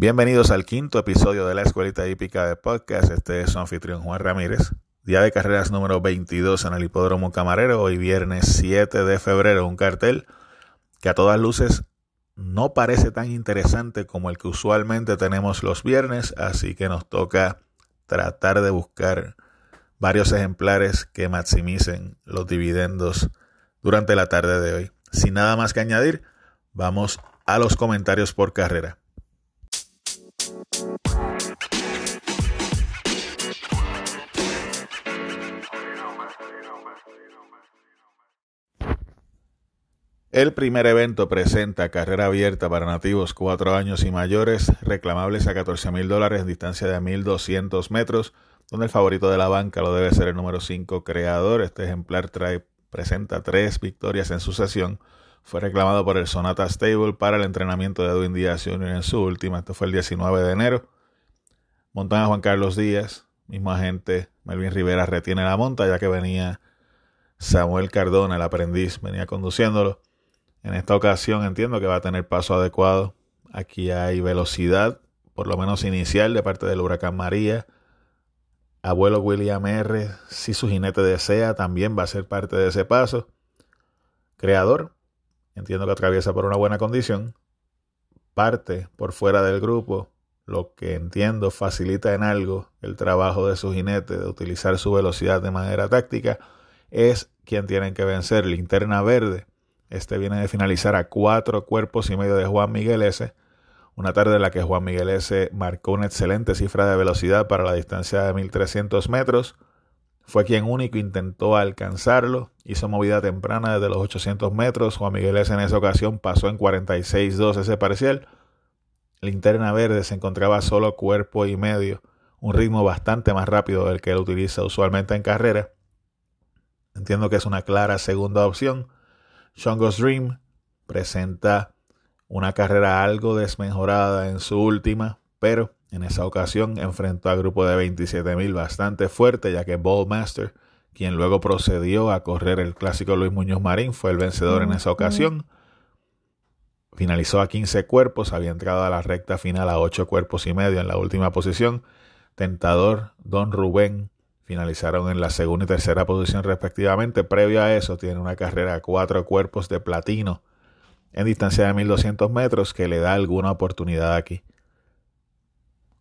Bienvenidos al quinto episodio de la Escuelita Hípica de Podcast. Este es su anfitrión Juan Ramírez. Día de carreras número 22 en el Hipódromo Camarero. Hoy viernes 7 de febrero. Un cartel que a todas luces no parece tan interesante como el que usualmente tenemos los viernes. Así que nos toca tratar de buscar varios ejemplares que maximicen los dividendos durante la tarde de hoy. Sin nada más que añadir, vamos a los comentarios por carrera. El primer evento presenta carrera abierta para nativos 4 años y mayores, reclamables a 14 mil dólares distancia de 1200 metros, donde el favorito de la banca lo debe ser el número 5 creador. Este ejemplar trae, presenta tres victorias en sucesión. Fue reclamado por el Sonata Stable para el entrenamiento de Edwin Díaz Jr. en su última. Esto fue el 19 de enero. Montan a Juan Carlos Díaz, mismo agente Melvin Rivera retiene la monta ya que venía Samuel Cardona, el aprendiz, venía conduciéndolo. En esta ocasión entiendo que va a tener paso adecuado. Aquí hay velocidad, por lo menos inicial, de parte del huracán María. Abuelo William R., si su jinete desea, también va a ser parte de ese paso. Creador, entiendo que atraviesa por una buena condición. Parte por fuera del grupo, lo que entiendo facilita en algo el trabajo de su jinete de utilizar su velocidad de manera táctica. Es quien tienen que vencer. Linterna verde este viene de finalizar a cuatro cuerpos y medio de Juan Miguel S. Una tarde en la que Juan Miguel S. marcó una excelente cifra de velocidad para la distancia de 1300 metros. Fue quien único intentó alcanzarlo. Hizo movida temprana desde los 800 metros. Juan Miguel S. en esa ocasión pasó en 46.2 ese parcial. Linterna Verde se encontraba solo cuerpo y medio, un ritmo bastante más rápido del que él utiliza usualmente en carrera. Entiendo que es una clara segunda opción Shongo's Dream presenta una carrera algo desmejorada en su última, pero en esa ocasión enfrentó a grupo de 27.000 bastante fuerte, ya que Ballmaster, quien luego procedió a correr el clásico Luis Muñoz Marín, fue el vencedor en esa ocasión. Finalizó a 15 cuerpos, había entrado a la recta final a 8 cuerpos y medio en la última posición. Tentador, Don Rubén finalizaron en la segunda y tercera posición respectivamente. Previo a eso, tiene una carrera a cuatro cuerpos de platino en distancia de 1200 metros que le da alguna oportunidad aquí.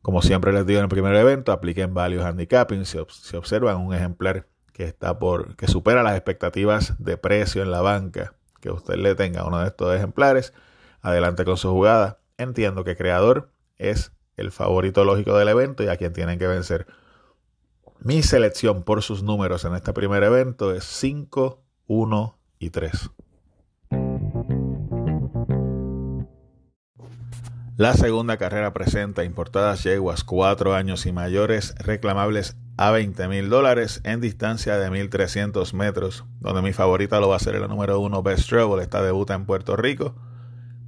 Como siempre les digo en el primer evento, apliquen value handicapping. Si, si observan un ejemplar que está por que supera las expectativas de precio en la banca, que usted le tenga uno de estos ejemplares, adelante con su jugada. Entiendo que creador es el favorito lógico del evento y a quien tienen que vencer. Mi selección por sus números en este primer evento es 5, 1 y 3. La segunda carrera presenta importadas yeguas 4 años y mayores reclamables a 20 mil dólares en distancia de 1300 metros, donde mi favorita lo va a ser el número 1 Best Travel, esta debuta en Puerto Rico,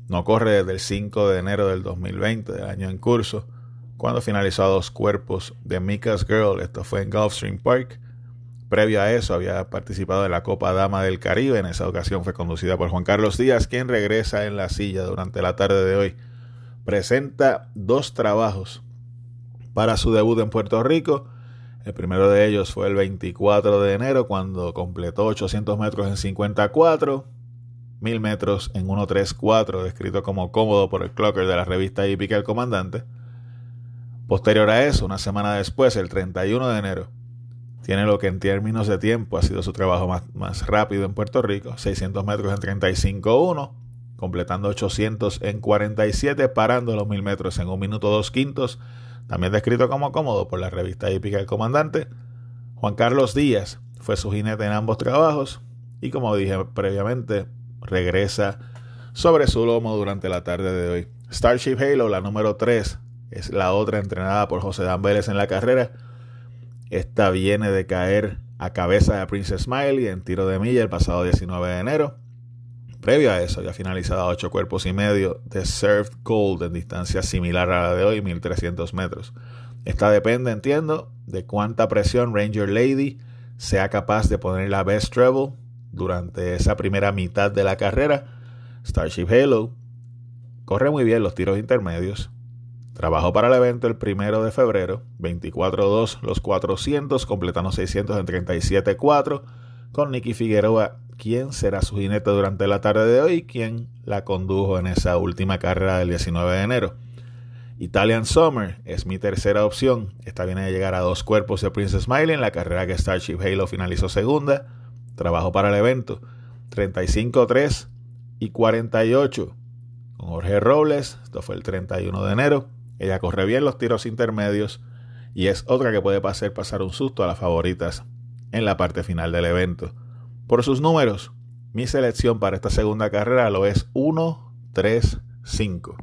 no corre desde el 5 de enero del 2020, del año en curso cuando finalizó dos cuerpos de Mika's Girl, esto fue en Gulfstream Park. Previo a eso había participado en la Copa Dama del Caribe, en esa ocasión fue conducida por Juan Carlos Díaz, quien regresa en la silla durante la tarde de hoy. Presenta dos trabajos para su debut en Puerto Rico. El primero de ellos fue el 24 de enero cuando completó 800 metros en 54, 1000 metros en 1.34, descrito como cómodo por el clocker de la revista hípica El Comandante. Posterior a eso, una semana después, el 31 de enero, tiene lo que en términos de tiempo ha sido su trabajo más, rápido en Puerto Rico, 600 metros en 35.1, completando 800 en 47, parando los 1000 metros en 1 minuto 2 quintos, también descrito como cómodo por la revista hípica El Comandante. Juan Carlos Díaz fue su jinete en ambos trabajos y como dije previamente, regresa sobre su lomo durante la tarde de hoy. Starship Halo, la número 3 es la otra entrenada por José Dan Vélez en la carrera. Esta viene de caer a cabeza de Princess Smiley en tiro de milla el pasado 19 de enero. Previo a eso, ya finalizado a 8 cuerpos y medio de Served Gold en distancia similar a la de hoy, 1300 metros. Esta depende, entiendo, de cuánta presión Ranger Lady sea capaz de poner la Best Treble durante esa primera mitad de la carrera. Starship Halo corre muy bien los tiros intermedios, Trabajó para el evento el primero de febrero, 24-2 los 400, completando 600 en 37-4, con Nicky Figueroa, quien será su jinete durante la tarde de hoy, quien la condujo en esa última carrera del 19 de enero. Italian Summer es mi tercera opción. Esta viene de llegar a dos cuerpos de Princess Smiley en la carrera que Starship Halo finalizó segunda. Trabajo para el evento. 35-3 y 48 con Jorge Robles. Esto fue el 31 de enero. Ella corre bien los tiros intermedios y es otra que puede pasar, pasar un susto a las favoritas en la parte final del evento. Por sus números, mi selección para esta segunda carrera lo es 1, 3, 5.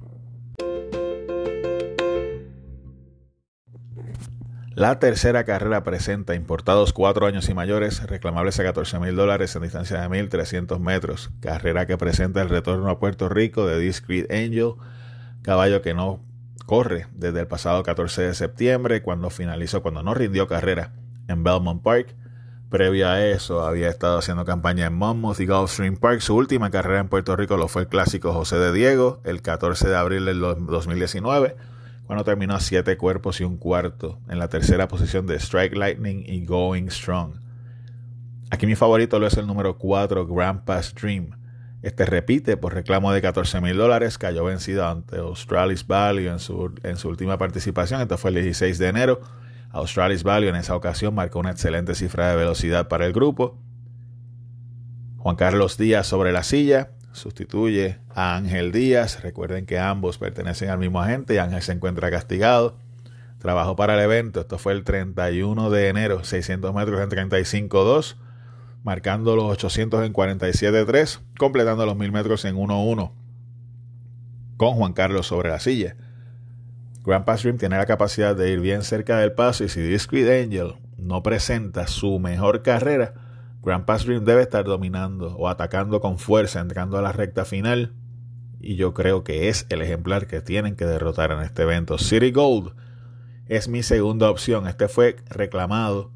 La tercera carrera presenta importados 4 años y mayores, reclamables a 14 mil dólares en distancia de 1300 metros. Carrera que presenta el retorno a Puerto Rico de Discreet Angel, caballo que no corre desde el pasado 14 de septiembre, cuando finalizó, cuando no rindió carrera en Belmont Park. Previo a eso, había estado haciendo campaña en Monmouth y Gulfstream Park. Su última carrera en Puerto Rico lo fue el clásico José de Diego, el 14 de abril del 2019, cuando terminó a siete cuerpos y un cuarto en la tercera posición de Strike Lightning y Going Strong. Aquí mi favorito lo es el número 4, Grandpa's Dream este repite por reclamo de 14 mil dólares, cayó vencido ante Australis Value en su, en su última participación, esto fue el 16 de enero. Australis Value en esa ocasión marcó una excelente cifra de velocidad para el grupo. Juan Carlos Díaz sobre la silla sustituye a Ángel Díaz. Recuerden que ambos pertenecen al mismo agente y Ángel se encuentra castigado. Trabajó para el evento, esto fue el 31 de enero, 600 metros en 35.2 marcando los 800 en 47.3, completando los 1000 metros en 1.1, con Juan Carlos sobre la silla. Grand Pass Dream tiene la capacidad de ir bien cerca del paso y si Discreet Angel no presenta su mejor carrera, Grand Pass Dream debe estar dominando o atacando con fuerza, entrando a la recta final. Y yo creo que es el ejemplar que tienen que derrotar en este evento. City Gold es mi segunda opción. Este fue reclamado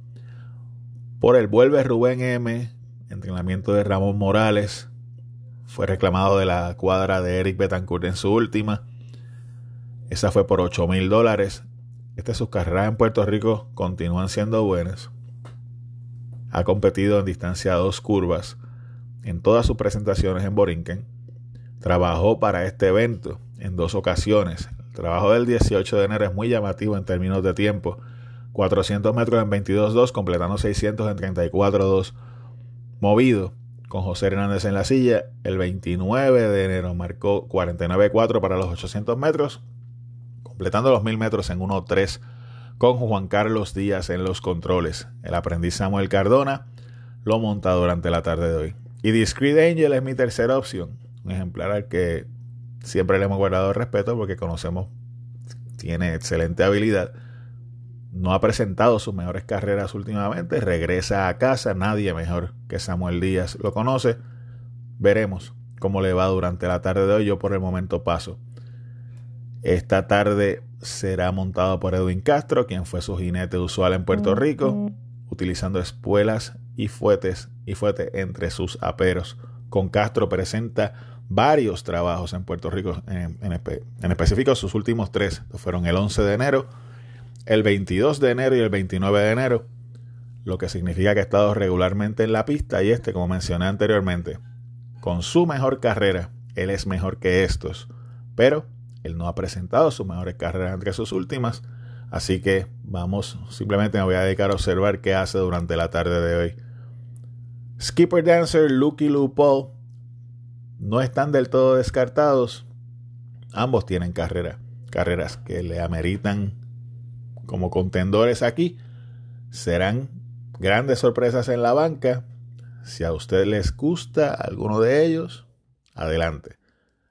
por el vuelve Rubén M, entrenamiento de Ramón Morales, fue reclamado de la cuadra de Eric Betancourt en su última. Esa fue por 8 mil dólares. Estas sus carreras en Puerto Rico continúan siendo buenas. Ha competido en distancia dos curvas en todas sus presentaciones en Borinquen. Trabajó para este evento en dos ocasiones. El trabajo del 18 de enero es muy llamativo en términos de tiempo 400 metros en 22.2, completando 600 en 34.2. Movido con José Hernández en la silla, el 29 de enero marcó 49.4 para los 800 metros, completando los 1000 metros en 1.3 con Juan Carlos Díaz en los controles. El aprendiz Samuel Cardona lo monta durante la tarde de hoy. Y Discreet Angel es mi tercera opción, un ejemplar al que siempre le hemos guardado respeto porque conocemos, tiene excelente habilidad no ha presentado sus mejores carreras últimamente, regresa a casa, nadie mejor que Samuel Díaz lo conoce. Veremos cómo le va durante la tarde de hoy, yo por el momento paso. Esta tarde será montado por Edwin Castro, quien fue su jinete usual en Puerto Rico, utilizando espuelas y fuetes y fuete entre sus aperos. Con Castro presenta varios trabajos en Puerto Rico, en, en específico sus últimos tres, fueron el 11 de enero, el 22 de enero y el 29 de enero, lo que significa que ha estado regularmente en la pista y este, como mencioné anteriormente, con su mejor carrera, él es mejor que estos, pero él no ha presentado sus mejores carreras entre sus últimas, así que vamos, simplemente me voy a dedicar a observar qué hace durante la tarde de hoy. Skipper Dancer, Lucky Paul no están del todo descartados. Ambos tienen carrera, carreras que le ameritan como contendores aquí. Serán grandes sorpresas en la banca. Si a usted les gusta alguno de ellos, adelante.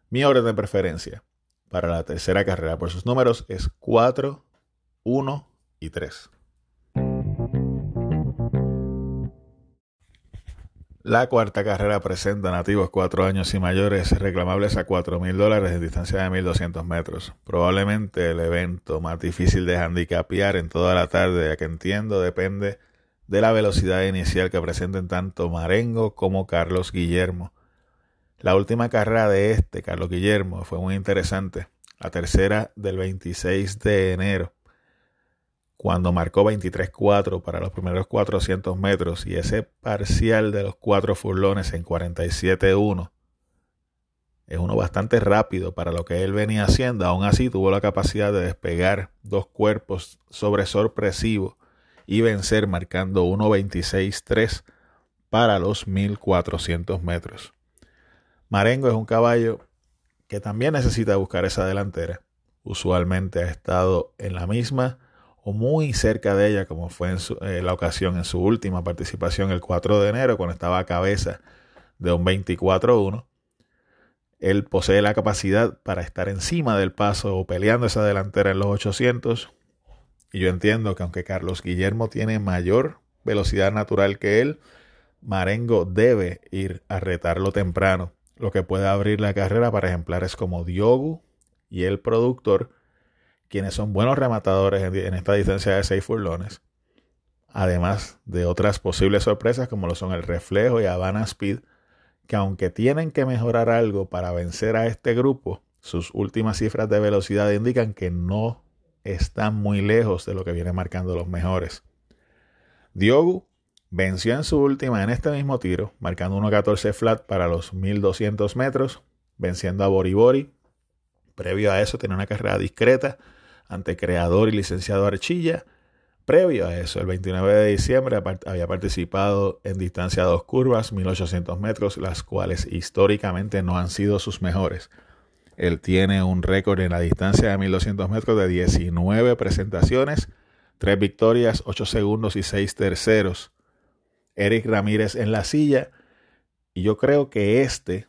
Mi orden de preferencia para la tercera carrera por sus números es 4, 1 y 3. La cuarta carrera presenta nativos cuatro años y mayores reclamables a cuatro mil dólares en distancia de 1200 metros. Probablemente el evento más difícil de handicapear en toda la tarde, ya que entiendo depende de la velocidad inicial que presenten tanto Marengo como Carlos Guillermo. La última carrera de este, Carlos Guillermo, fue muy interesante. la tercera del 26 de enero, cuando marcó 23-4 para los primeros 400 metros y ese parcial de los cuatro furlones en 47-1 es uno bastante rápido para lo que él venía haciendo. Aún así tuvo la capacidad de despegar dos cuerpos sobre sorpresivo y vencer marcando 1.26-3 para los 1400 metros. Marengo es un caballo que también necesita buscar esa delantera. Usualmente ha estado en la misma o muy cerca de ella, como fue en, eh, la ocasión en su última participación el 4 de enero, cuando estaba a cabeza de un 24-1. Él posee la capacidad para estar encima del paso o peleando esa delantera en los 800. Y yo entiendo que aunque Carlos Guillermo tiene mayor velocidad natural que él, Marengo debe ir a retarlo temprano, lo que puede abrir la carrera para ejemplares como Diogu y el productor, quienes son buenos rematadores en, esta distancia de 6 furlones, además de otras posibles sorpresas como lo son el Reflejo y Havana Speed, que aunque tienen que mejorar algo para vencer a este grupo, sus últimas cifras de velocidad indican que no están muy lejos de lo que vienen marcando los mejores. Diogu venció en su última en este mismo tiro, marcando 1.14 flat para los 1200 metros, venciendo a Boribori. Previo a eso tenía una carrera discreta ante creador y licenciado Archilla. Previo a eso, el 29 de diciembre había participado en distancia de dos curvas, 1800 metros, las cuales históricamente no han sido sus mejores. Él tiene un récord en la distancia de 1200 metros de 19 presentaciones, 3 victorias, 8 segundos y 6 terceros. Eric Ramírez en la silla y yo creo que este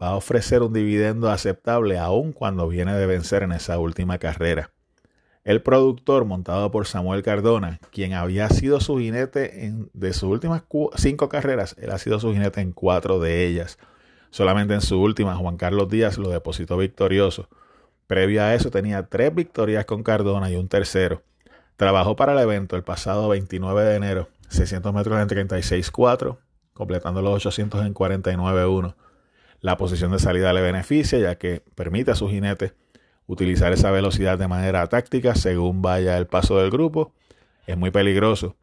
va a ofrecer un dividendo aceptable aun cuando viene de vencer en esa última carrera. El productor, montado por Samuel Cardona, quien había sido su jinete en, de sus últimas cinco carreras, él ha sido su jinete en cuatro de ellas. Solamente en su última, Juan Carlos Díaz lo depositó victorioso. Previo a eso tenía tres victorias con Cardona y un tercero. Trabajó para el evento el pasado 29 de enero, 600 metros en 36.4, completando los 800 en 49.1. La posición de salida le beneficia ya que permite a su jinete utilizar esa velocidad de manera táctica según vaya el paso del grupo. Es muy peligroso.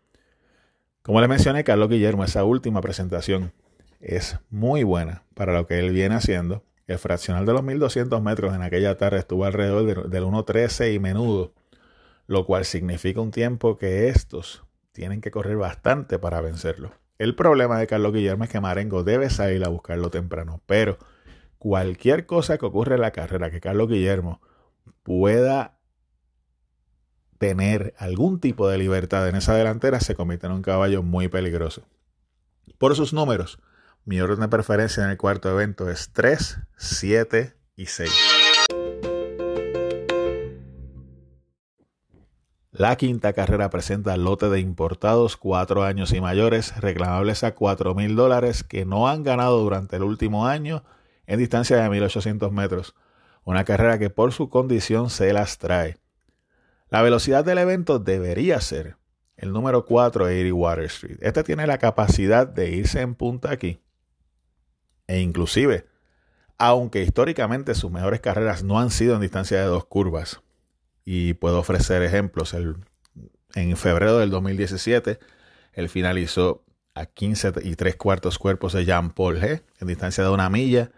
Como le mencioné, Carlos Guillermo, esa última presentación es muy buena para lo que él viene haciendo. El fraccional de los 1200 metros en aquella tarde estuvo alrededor del 1.13 y menudo, lo cual significa un tiempo que estos tienen que correr bastante para vencerlo. El problema de Carlos Guillermo es que Marengo debe salir a buscarlo temprano, pero cualquier cosa que ocurra en la carrera que Carlos Guillermo pueda tener algún tipo de libertad en esa delantera, se convierte en un caballo muy peligroso. Por sus números, mi orden de preferencia en el cuarto evento es 3, 7 y 6. La quinta carrera presenta lote de importados cuatro años y mayores reclamables a cuatro mil dólares que no han ganado durante el último año en distancia de 1800 metros una carrera que por su condición se las trae. La velocidad del evento debería ser el número 4 80 Water Street. Este tiene la capacidad de irse en punta aquí. E inclusive, aunque históricamente sus mejores carreras no han sido en distancia de dos curvas, y puedo ofrecer ejemplos, en febrero del 2017, él finalizó a 15 y 3 cuartos cuerpos de Jean Paul G en distancia de una milla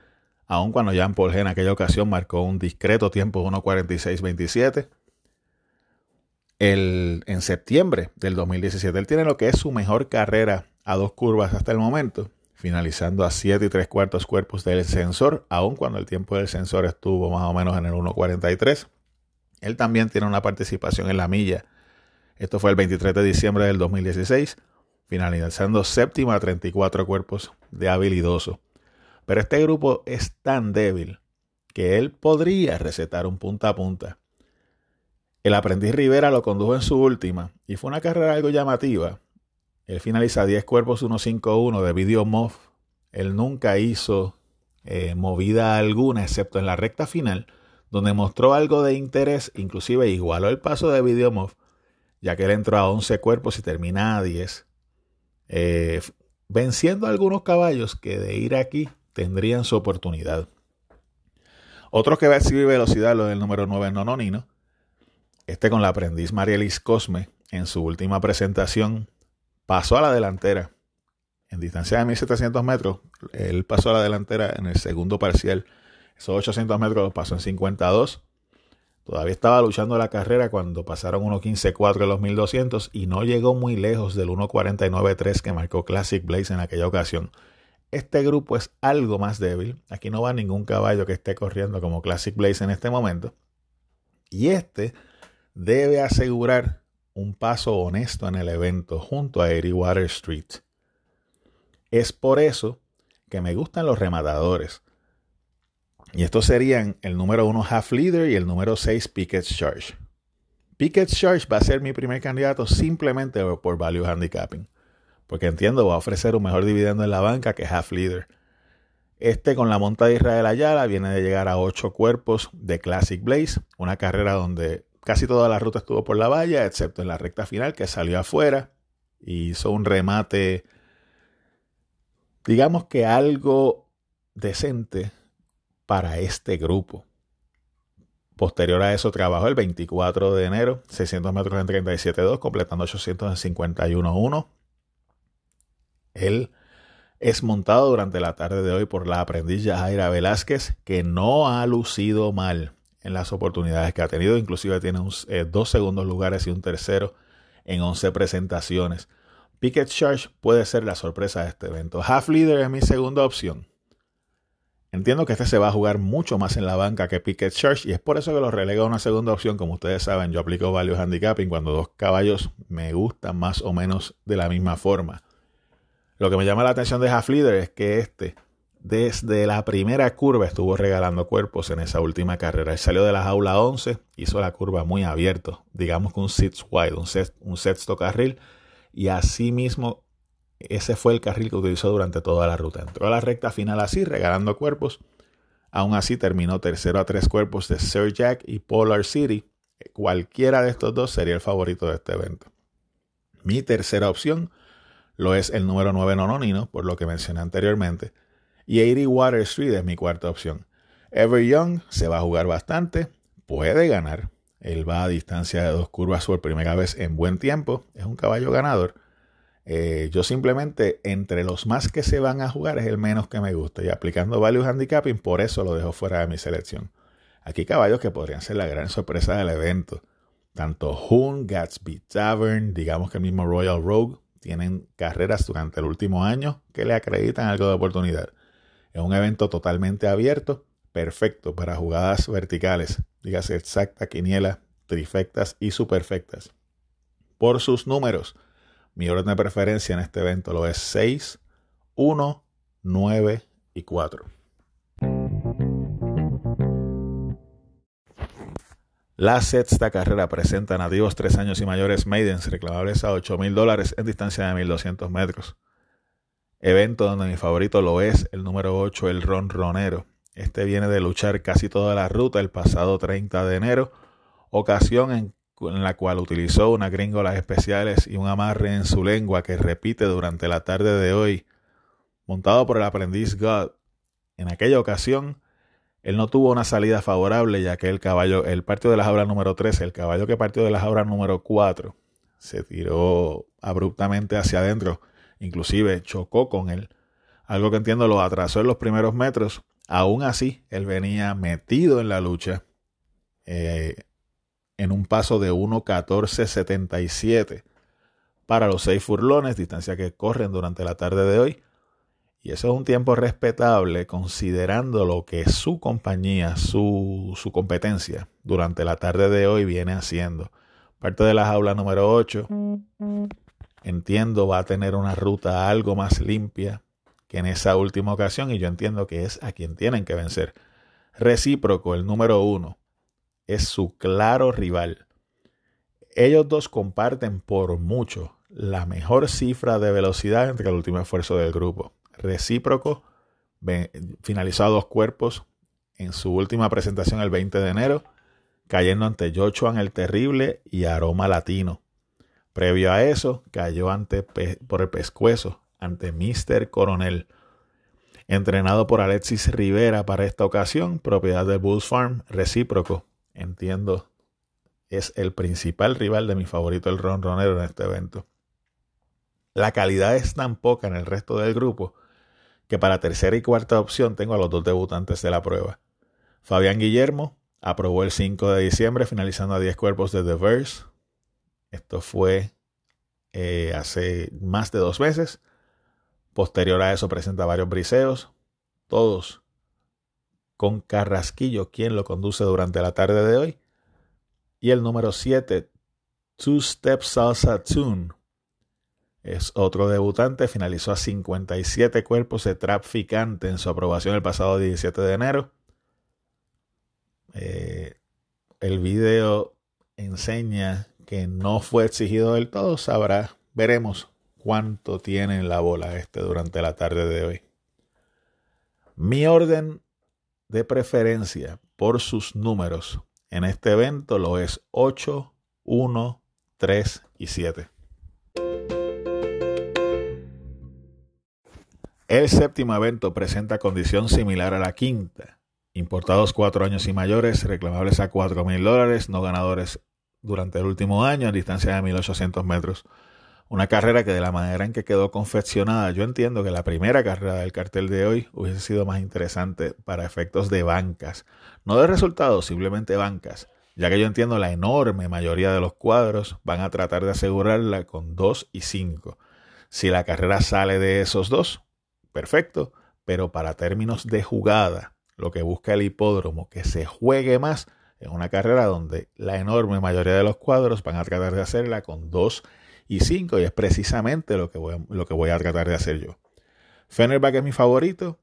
aun cuando Jean Paul en aquella ocasión marcó un discreto tiempo de 1.46.27. en septiembre del 2017, él tiene lo que es su mejor carrera a dos curvas hasta el momento, finalizando a 7 y 3 cuartos cuerpos del sensor, aun cuando el tiempo del sensor estuvo más o menos en el 1.43. Él también tiene una participación en la milla. Esto fue el 23 de diciembre del 2016, finalizando séptima a 34 cuerpos de habilidoso. Pero este grupo es tan débil que él podría recetar un punta a punta. El aprendiz Rivera lo condujo en su última y fue una carrera algo llamativa. Él finaliza 10 cuerpos 1-5-1 de video MOV. Él nunca hizo eh, movida alguna excepto en la recta final, donde mostró algo de interés, inclusive igualó el paso de video MOV, ya que él entró a 11 cuerpos y termina a 10, eh, venciendo a algunos caballos que de ir aquí tendrían su oportunidad. Otro que va a exhibir velocidad, lo del número 9 Nononino. Este con la aprendiz Marielis Cosme, en su última presentación, pasó a la delantera. En distancia de 1700 metros, él pasó a la delantera en el segundo parcial. Esos 800 metros los pasó en 52. Todavía estaba luchando la carrera cuando pasaron 1.15.4 en los 1200 y no llegó muy lejos del 1.49.3 que marcó Classic Blaze en aquella ocasión. Este grupo es algo más débil. Aquí no va ningún caballo que esté corriendo como Classic Blaze en este momento. Y este debe asegurar un paso honesto en el evento junto a Eddie Water Street. Es por eso que me gustan los rematadores. Y estos serían el número 1 Half Leader y el número 6 Pickett's Charge. Pickett's Charge va a ser mi primer candidato simplemente por value handicapping. Porque entiendo va a ofrecer un mejor dividendo en la banca que Half Leader. Este con la monta de Israel Ayala viene de llegar a 8 cuerpos de Classic Blaze, una carrera donde casi toda la ruta estuvo por la valla, excepto en la recta final que salió afuera y hizo un remate, digamos que algo decente para este grupo. Posterior a eso trabajó el 24 de enero, 600 metros en 37.2, completando 800 en 51.1. Él es montado durante la tarde de hoy por la aprendiz Jaira Velázquez, que no ha lucido mal en las oportunidades que ha tenido. Inclusive tiene eh, dos segundos lugares y un tercero en 11 presentaciones. Picket Charge puede ser la sorpresa de este evento. Half Leader es mi segunda opción. Entiendo que este se va a jugar mucho más en la banca que Picket Church y es por eso que lo relega a una segunda opción. Como ustedes saben, yo aplico value handicapping cuando dos caballos me gustan más o menos de la misma forma. Lo que me llama la atención de Half Leader es que este, desde la primera curva, estuvo regalando cuerpos en esa última carrera. Él salió de la jaula 11, hizo la curva muy abierto, digamos que un six wide, un, un sexto carril, y así mismo ese fue el carril que utilizó durante toda la ruta. Entró a la recta final así, regalando cuerpos. Aún así terminó tercero a tres cuerpos de Sir Jack y Polar City. Cualquiera de estos dos sería el favorito de este evento. Mi tercera opción lo es el número 9 Nononino, por lo que mencioné anteriormente. Y 80 Water Street es mi cuarta opción. Ever Young se va a jugar bastante, puede ganar. Él va a distancia de dos curvas por primera vez en buen tiempo. Es un caballo ganador eh, yo simplemente, entre los más que se van a jugar, es el menos que me gusta. Y aplicando value handicapping, por eso lo dejo fuera de mi selección. Aquí caballos que podrían ser la gran sorpresa del evento. Tanto Hoon, Gatsby Tavern, digamos que el mismo Royal Rogue, tienen carreras durante el último año que le acreditan algo de oportunidad. Es un evento totalmente abierto, perfecto para jugadas verticales, dígase exacta, quiniela, trifectas y superfectas. Por sus números, mi orden de preferencia en este evento lo es 6, 1, 9 y 4. La sexta carrera presenta nativos 3 años y mayores maidens reclamables a 8 mil dólares en distancia de 1200 metros. Evento donde mi favorito lo es el número 8, el Ron Ronero. Este viene de luchar casi toda la ruta el pasado 30 de enero, ocasión en en la cual utilizó unas gringolas especiales y un amarre en su lengua que repite durante la tarde de hoy, montado por el aprendiz God. En aquella ocasión, él no tuvo una salida favorable, ya que el caballo, el partido de la jaula número 13, el caballo que partió de la jaula número 4, se tiró abruptamente hacia adentro, inclusive chocó con él, algo que entiendo lo atrasó en los primeros metros. Aún así, él venía metido en la lucha. Eh, en un paso de 1.1477 para los seis furlones, distancia que corren durante la tarde de hoy. Y eso es un tiempo respetable considerando lo que su compañía, su, su competencia durante la tarde de hoy viene haciendo. Parte de la jaula número 8, entiendo, va a tener una ruta algo más limpia que en esa última ocasión y yo entiendo que es a quien tienen que vencer. Recíproco, el número 1, es su claro rival. Ellos dos comparten por mucho la mejor cifra de velocidad entre el último esfuerzo del grupo. Recíproco finalizó a dos cuerpos en su última presentación el 20 de enero, cayendo ante Joshua el Terrible y Aroma Latino. Previo a eso, cayó ante por el pescuezo ante Mr. Coronel. entrenado por Alexis Rivera para esta ocasión, propiedad de Bulls Farm, recíproco. Entiendo, es el principal rival de mi favorito, el ronronero, en este evento. La calidad es tan poca en el resto del grupo que para tercera y cuarta opción tengo a los dos debutantes de la prueba. Fabián Guillermo aprobó el 5 de diciembre, finalizando a 10 cuerpos de The Verse. Esto fue eh, hace más de dos meses. Posterior a eso presenta varios briseos, todos con Carrasquillo, quien lo conduce durante la tarde de hoy. Y el número 7, Two Step Salsa Tune. Es otro debutante, finalizó a 57 cuerpos de traficante en su aprobación el pasado 17 de enero. Eh, el video enseña que no fue exigido del todo, sabrá, veremos cuánto tiene en la bola este durante la tarde de hoy. Mi orden de preferencia por sus números en este evento lo es 8, 1, 3 y 7. El séptimo evento presenta condición similar a la quinta. Importados cuatro años y mayores, reclamables a cuatro mil dólares, no ganadores durante el último año, a distancia de 1800 metros. Una carrera que de la manera en que quedó confeccionada, yo entiendo que la primera carrera del cartel de hoy hubiese sido más interesante para efectos de bancas. No de resultados, simplemente bancas, ya que yo entiendo la enorme mayoría de los cuadros van a tratar de asegurarla con 2 y 5. Si la carrera sale de esos dos, perfecto, pero para términos de jugada, lo que busca el hipódromo, que se juegue más, es una carrera donde la enorme mayoría de los cuadros van a tratar de hacerla con 2 y 5 y es precisamente lo que voy a, lo que voy a tratar de hacer yo. Fenerbahce es mi favorito.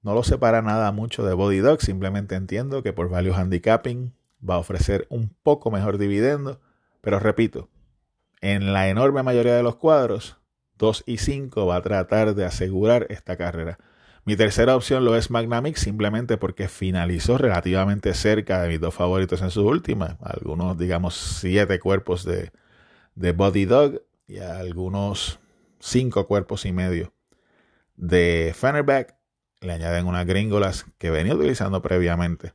No lo separa nada mucho de Body Dog, simplemente entiendo que por value handicapping va a ofrecer un poco mejor dividendo, pero repito, en la enorme mayoría de los cuadros, 2 y 5 va a tratar de asegurar esta carrera. Mi tercera opción lo es Magnamix simplemente porque finalizó relativamente cerca de mis dos favoritos en su última, algunos digamos siete cuerpos de, de Body Dog y algunos cinco cuerpos y medio de Fenerback. Le añaden unas gringolas que venía utilizando previamente.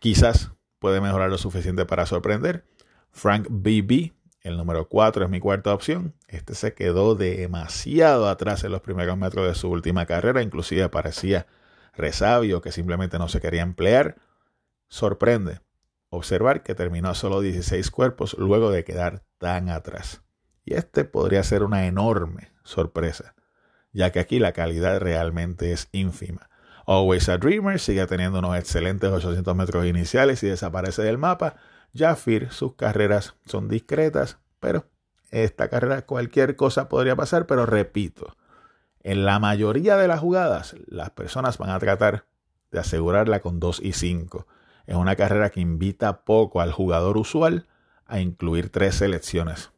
Quizás puede mejorar lo suficiente para sorprender. Frank BB, el número 4 es mi cuarta opción. Este se quedó demasiado atrás en los primeros metros de su última carrera. Inclusive parecía resabio que simplemente no se quería emplear. Sorprende observar que terminó a solo 16 cuerpos luego de quedar tan atrás. Y este podría ser una enorme sorpresa, ya que aquí la calidad realmente es ínfima. Always a Dreamer sigue teniendo unos excelentes 800 metros iniciales y desaparece del mapa. Jafir, sus carreras son discretas, pero esta carrera cualquier cosa podría pasar, pero repito, en la mayoría de las jugadas las personas van a tratar de asegurarla con 2 y 5. Es una carrera que invita poco al jugador usual a incluir tres selecciones.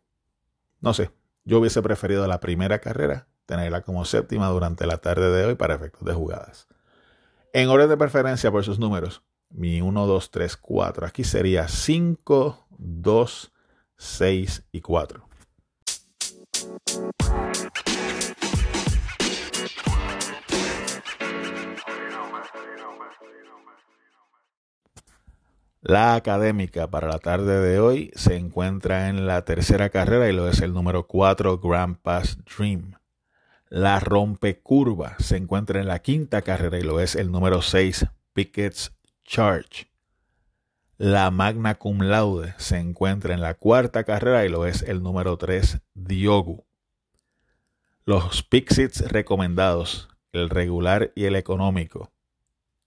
No sé, yo hubiese preferido la primera carrera, tenerla como séptima durante la tarde de hoy para efectos de jugadas. En orden de preferencia por sus números, mi 1, 2, 3, 4. Aquí sería 5, 2, 6 y 4. La académica para la tarde de hoy se encuentra en la tercera carrera y lo es el número 4 Grand Pass Dream. La rompecurva se encuentra en la quinta carrera y lo es el número 6 Pickett's Charge. La magna cum laude se encuentra en la cuarta carrera y lo es el número 3 Diogu. Los Pixits recomendados, el regular y el económico,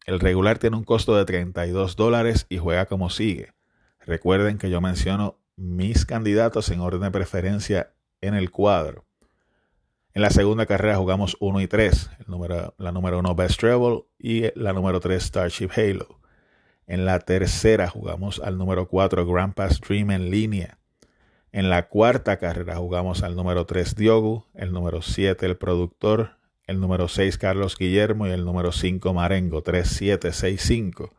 el regular tiene un costo de 32 dólares y juega como sigue. Recuerden que yo menciono mis candidatos en orden de preferencia en el cuadro. En la segunda carrera jugamos 1 y 3, el número, la número 1 Best Travel y la número 3 Starship Halo. En la tercera jugamos al número 4 Grand Pass Dream en línea. En la cuarta carrera jugamos al número 3 Diogu, el número 7 el productor, el número 6 Carlos Guillermo. Y el número 5 Marengo, 3-7-6-5.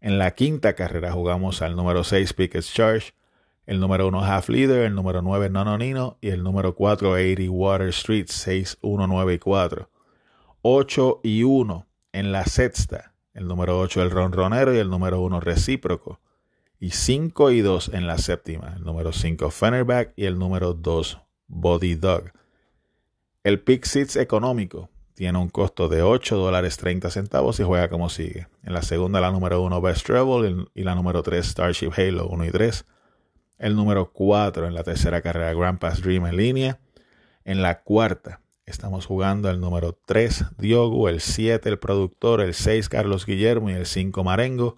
En la quinta carrera jugamos al número 6 Pickett's Charge, el número 1 Half Leader, el número 9 Nononino y el número 4 80 Water Street 6, 1, 9 y 4. 8 y 1 en la sexta, el número 8 el Ronronero y el número 1 Recíproco. Y 5 y 2 en la séptima, el número 5 Fenerback y el número 2 Body Dog. El Pick Seats económico tiene un costo de 8 dólares 30 centavos y juega como sigue. En la segunda la número 1 Best Travel y la número 3 Starship Halo 1 y 3. El número 4 en la tercera carrera Grand Pass Dream en línea. En la cuarta estamos jugando el número 3 Diogo, el 7 el productor, el 6 Carlos Guillermo y el 5 Marengo.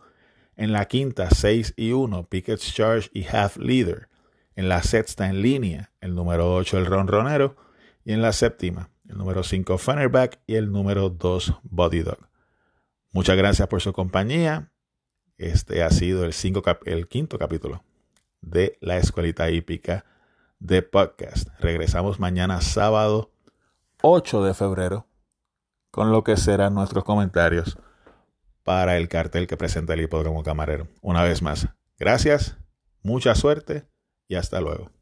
En la quinta 6 y 1 Pickett's Charge y Half Leader. En la sexta en línea el número 8 el Ronronero. Y en la séptima el número 5 Fenerback y el número 2 Body Dog. Muchas gracias por su compañía. Este ha sido el, cinco el quinto capítulo de la Escuelita Hípica de Podcast. Regresamos mañana sábado 8 de febrero con lo que serán nuestros comentarios para el cartel que presenta el hipódromo camarero. Una vez más, gracias, mucha suerte y hasta luego.